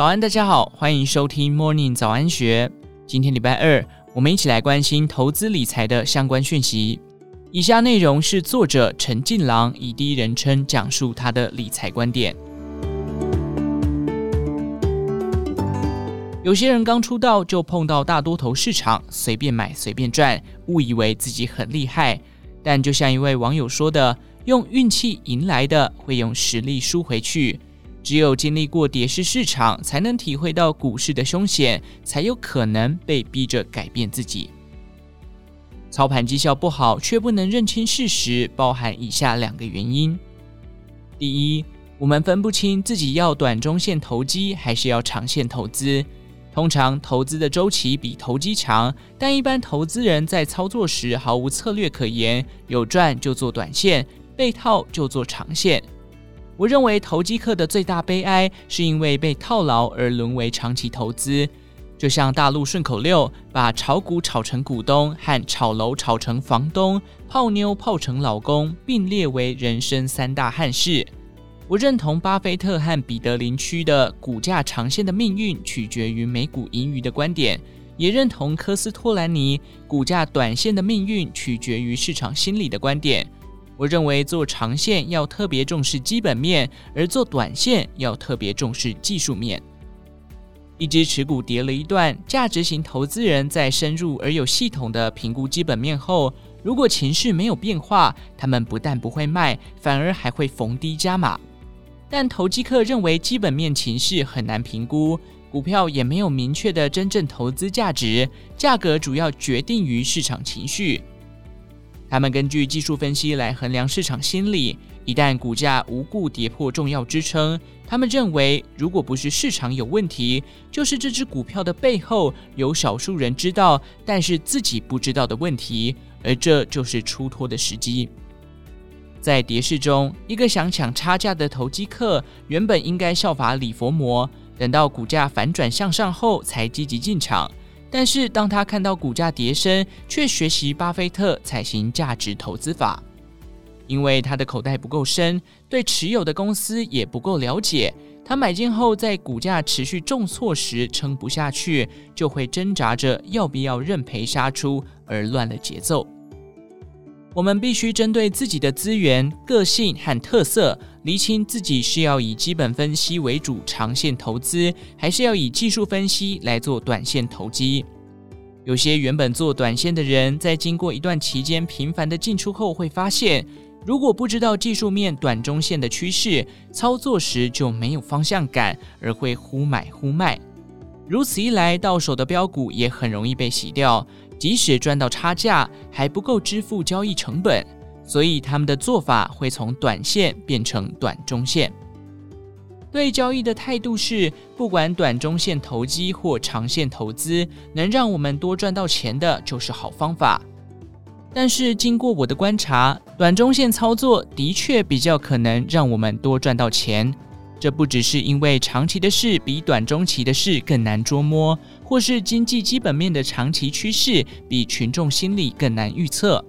早安，大家好，欢迎收听 Morning 早安学。今天礼拜二，我们一起来关心投资理财的相关讯息。以下内容是作者陈近郎以第一人称讲述他的理财观点。有些人刚出道就碰到大多头市场，随便买随便赚，误以为自己很厉害。但就像一位网友说的：“用运气赢来的，会用实力输回去。”只有经历过跌势市场，才能体会到股市的凶险，才有可能被逼着改变自己。操盘绩效不好却不能认清事实，包含以下两个原因：第一，我们分不清自己要短中线投机还是要长线投资。通常投资的周期比投机长，但一般投资人在操作时毫无策略可言，有赚就做短线，被套就做长线。我认为投机客的最大悲哀，是因为被套牢而沦为长期投资。就像大陆顺口溜，把炒股炒成股东和炒楼炒成房东，泡妞泡成老公，并列为人生三大憾事。我认同巴菲特和彼得林区的股价长线的命运取决于美股盈余的观点，也认同科斯托兰尼股价短线的命运取决于市场心理的观点。我认为做长线要特别重视基本面，而做短线要特别重视技术面。一只持股跌了一段，价值型投资人在深入而有系统的评估基本面后，如果情绪没有变化，他们不但不会卖，反而还会逢低加码。但投机客认为基本面情绪很难评估，股票也没有明确的真正投资价值，价格主要决定于市场情绪。他们根据技术分析来衡量市场心理，一旦股价无故跌破重要支撑，他们认为如果不是市场有问题，就是这只股票的背后有少数人知道，但是自己不知道的问题，而这就是出脱的时机。在跌势中，一个想抢差价的投机客原本应该效法李佛摩，等到股价反转向上后才积极进场。但是，当他看到股价跌升，却学习巴菲特采行价值投资法，因为他的口袋不够深，对持有的公司也不够了解。他买进后，在股价持续重挫时撑不下去，就会挣扎着要不要认赔杀出，而乱了节奏。我们必须针对自己的资源、个性和特色，厘清自己是要以基本分析为主长线投资，还是要以技术分析来做短线投机。有些原本做短线的人，在经过一段期间频繁的进出后，会发现，如果不知道技术面短中线的趋势，操作时就没有方向感，而会忽买忽卖。如此一来，到手的标股也很容易被洗掉。即使赚到差价，还不够支付交易成本，所以他们的做法会从短线变成短中线。对交易的态度是，不管短中线投机或长线投资，能让我们多赚到钱的就是好方法。但是经过我的观察，短中线操作的确比较可能让我们多赚到钱。这不只是因为长期的事比短中期的事更难捉摸，或是经济基本面的长期趋势比群众心理更难预测，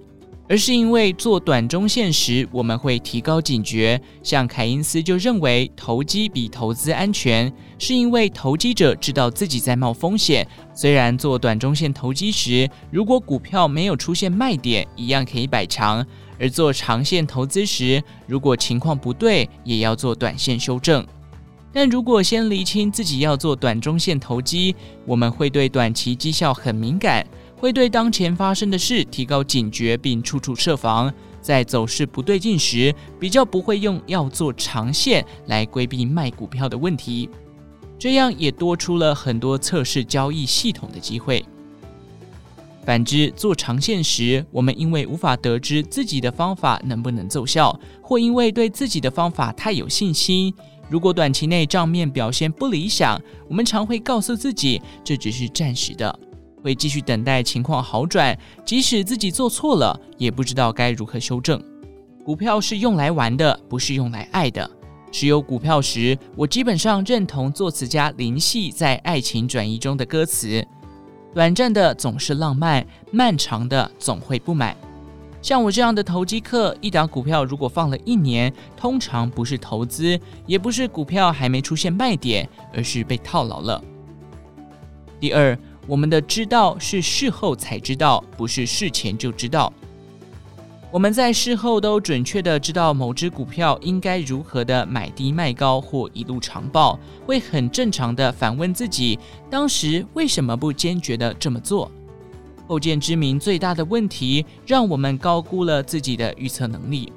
而是因为做短中线时我们会提高警觉。像凯因斯就认为投机比投资安全，是因为投机者知道自己在冒风险。虽然做短中线投机时，如果股票没有出现卖点，一样可以摆长。而做长线投资时，如果情况不对，也要做短线修正。但如果先厘清自己要做短中线投机，我们会对短期绩效很敏感，会对当前发生的事提高警觉，并处处设防。在走势不对劲时，比较不会用要做长线来规避卖股票的问题，这样也多出了很多测试交易系统的机会。反之，做长线时，我们因为无法得知自己的方法能不能奏效，或因为对自己的方法太有信心，如果短期内账面表现不理想，我们常会告诉自己这只是暂时的，会继续等待情况好转。即使自己做错了，也不知道该如何修正。股票是用来玩的，不是用来爱的。持有股票时，我基本上认同作词家林夕在《爱情转移》中的歌词。短暂的总是浪漫，漫长的总会不满。像我这样的投机客，一档股票如果放了一年，通常不是投资，也不是股票还没出现卖点，而是被套牢了。第二，我们的知道是事后才知道，不是事前就知道。我们在事后都准确的知道某只股票应该如何的买低卖高或一路长抱，会很正常的反问自己，当时为什么不坚决的这么做？后见之明最大的问题，让我们高估了自己的预测能力。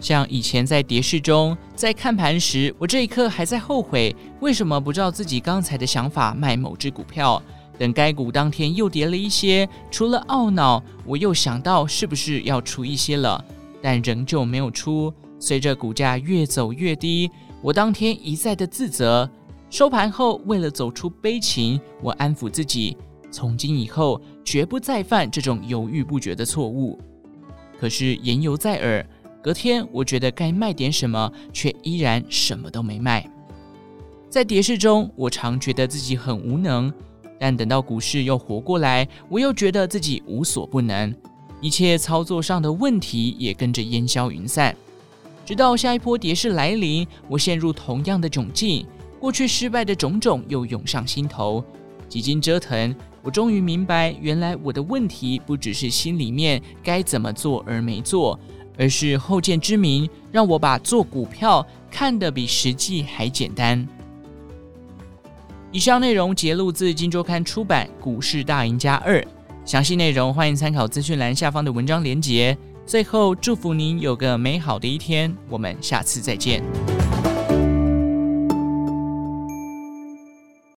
像以前在跌市中，在看盘时，我这一刻还在后悔，为什么不照自己刚才的想法卖某只股票。等该股当天又跌了一些，除了懊恼，我又想到是不是要出一些了，但仍旧没有出。随着股价越走越低，我当天一再的自责。收盘后，为了走出悲情，我安抚自己，从今以后绝不再犯这种犹豫不决的错误。可是言犹在耳，隔天我觉得该卖点什么，却依然什么都没卖。在跌势中，我常觉得自己很无能。但等到股市又活过来，我又觉得自己无所不能，一切操作上的问题也跟着烟消云散。直到下一波跌势来临，我陷入同样的窘境，过去失败的种种又涌上心头。几经折腾，我终于明白，原来我的问题不只是心里面该怎么做而没做，而是后见之明让我把做股票看得比实际还简单。以上内容节录自《金周刊》出版《股市大赢家二》，详细内容欢迎参考资讯栏下方的文章连结。最后，祝福您有个美好的一天，我们下次再见。